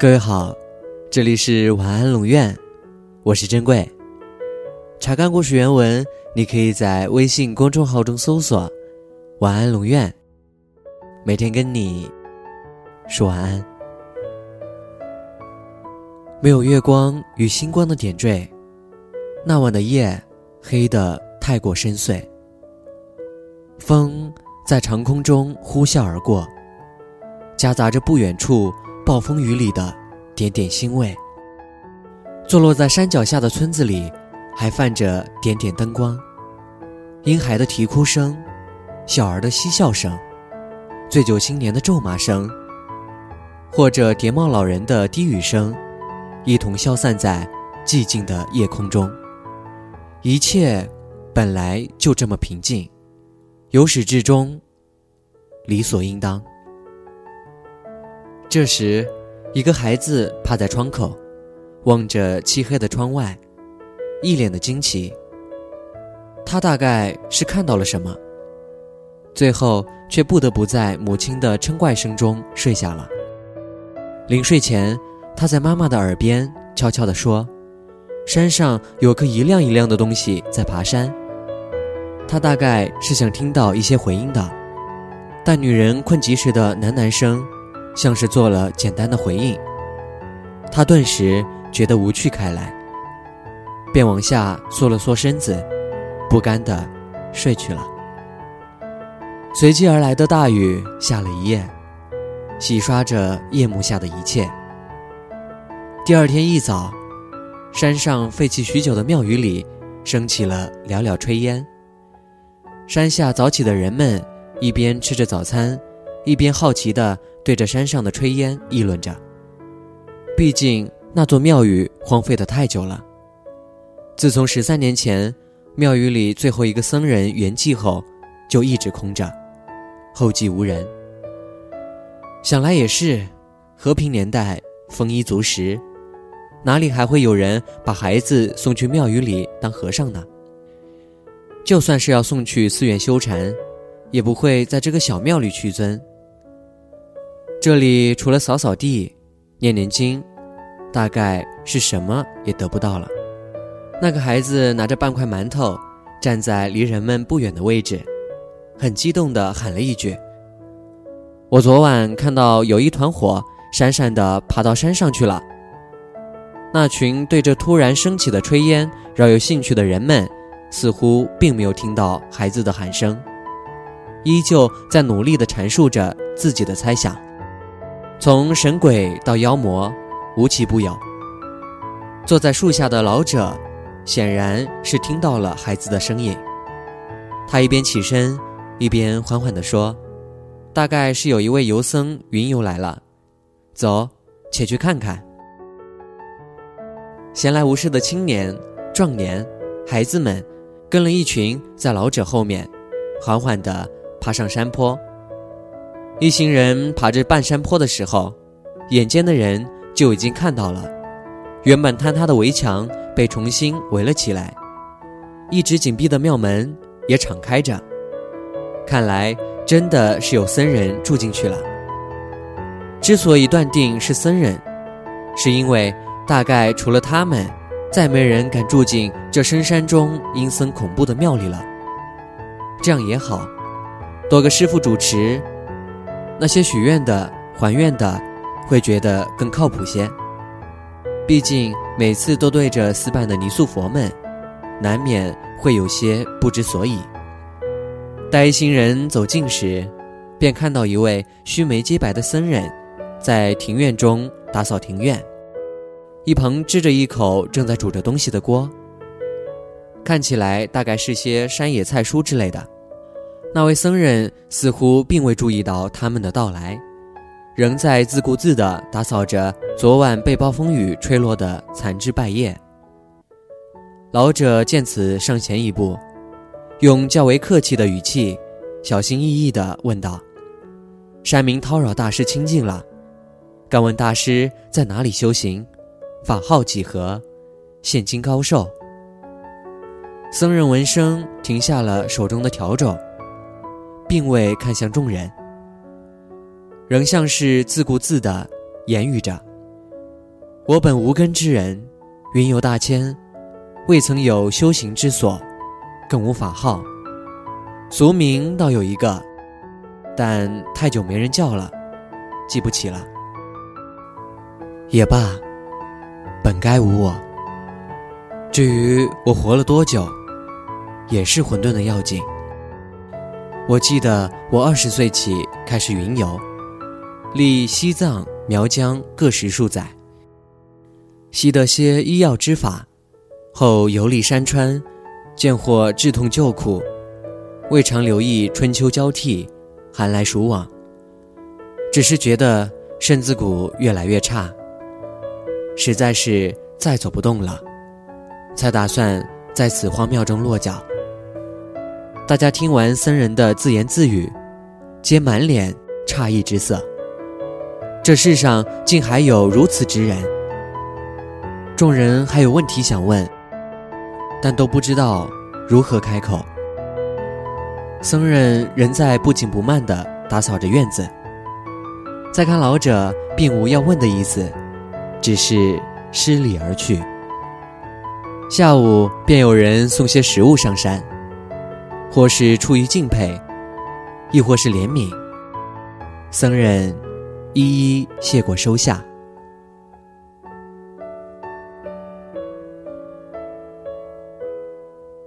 各位好，这里是晚安龙院，我是珍贵。查看故事原文，你可以在微信公众号中搜索“晚安龙院”，每天跟你说晚安。没有月光与星光的点缀，那晚的夜黑的太过深邃。风在长空中呼啸而过，夹杂着不远处。暴风雨里的点点欣慰。坐落在山脚下的村子里，还泛着点点灯光。婴孩的啼哭声，小儿的嬉笑声，醉酒青年的咒骂声，或者叠帽老人的低语声，一同消散在寂静的夜空中。一切本来就这么平静，由始至终，理所应当。这时，一个孩子趴在窗口，望着漆黑的窗外，一脸的惊奇。他大概是看到了什么，最后却不得不在母亲的嗔怪声中睡下了。临睡前，他在妈妈的耳边悄悄地说：“山上有个一亮一亮的东西在爬山。”他大概是想听到一些回音的，但女人困极时的喃喃声。像是做了简单的回应，他顿时觉得无趣开来，便往下缩了缩身子，不甘的睡去了。随即而来的大雨下了一夜，洗刷着夜幕下的一切。第二天一早，山上废弃许久的庙宇里升起了袅袅炊烟。山下早起的人们一边吃着早餐，一边好奇的。对着山上的炊烟议论着。毕竟那座庙宇荒废的太久了。自从十三年前庙宇里最后一个僧人圆寂后，就一直空着，后继无人。想来也是，和平年代丰衣足食，哪里还会有人把孩子送去庙宇里当和尚呢？就算是要送去寺院修禅，也不会在这个小庙里屈尊。这里除了扫扫地、念念经，大概是什么也得不到了。那个孩子拿着半块馒头，站在离人们不远的位置，很激动地喊了一句：“我昨晚看到有一团火闪闪地爬到山上去了。”那群对着突然升起的炊烟饶有兴趣的人们，似乎并没有听到孩子的喊声，依旧在努力地阐述着自己的猜想。从神鬼到妖魔，无奇不有。坐在树下的老者，显然是听到了孩子的声音。他一边起身，一边缓缓地说：“大概是有一位游僧云游来了，走，且去看看。”闲来无事的青年、壮年、孩子们，跟了一群在老者后面，缓缓地爬上山坡。一行人爬至半山坡的时候，眼尖的人就已经看到了，原本坍塌的围墙被重新围了起来，一直紧闭的庙门也敞开着。看来真的是有僧人住进去了。之所以断定是僧人，是因为大概除了他们，再没人敢住进这深山中阴森恐怖的庙里了。这样也好，多个师傅主持。那些许愿的、还愿的，会觉得更靠谱些。毕竟每次都对着死板的泥塑佛们，难免会有些不知所以。待一行人走近时，便看到一位须眉皆白的僧人，在庭院中打扫庭院，一旁支着一口正在煮着东西的锅，看起来大概是些山野菜蔬之类的。那位僧人似乎并未注意到他们的到来，仍在自顾自地打扫着昨晚被暴风雨吹落的残枝败叶。老者见此，上前一步，用较为客气的语气，小心翼翼地问道：“山民叨扰大师清净了，敢问大师在哪里修行？法号几何？现今高寿？”僧人闻声，停下了手中的笤帚。并未看向众人，仍像是自顾自的言语着，我本无根之人，云游大千，未曾有修行之所，更无法号。俗名倒有一个，但太久没人叫了，记不起了。也罢，本该无我。至于我活了多久，也是混沌的要紧。我记得我二十岁起开始云游，历西藏、苗疆各十数载。习得些医药之法，后游历山川，见获治痛救苦，未尝留意春秋交替，寒来暑往。只是觉得身子骨越来越差，实在是再走不动了，才打算在此荒庙中落脚。大家听完僧人的自言自语，皆满脸诧异之色。这世上竟还有如此之人！众人还有问题想问，但都不知道如何开口。僧人仍在不紧不慢地打扫着院子。再看老者，并无要问的意思，只是失礼而去。下午便有人送些食物上山，或是出于敬佩，亦或是怜悯。僧人一一谢过收下。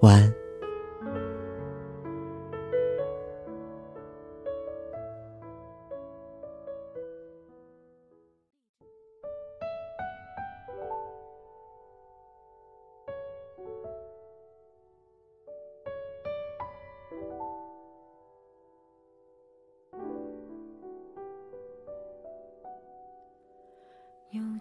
晚安。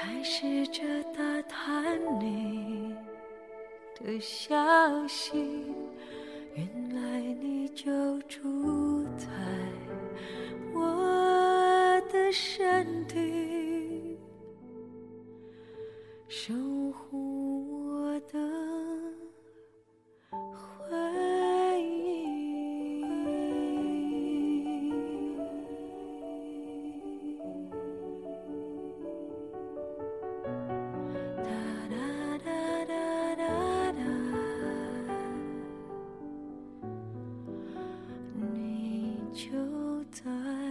还试着打探你的消息，原来你就住在。我的身体，就在。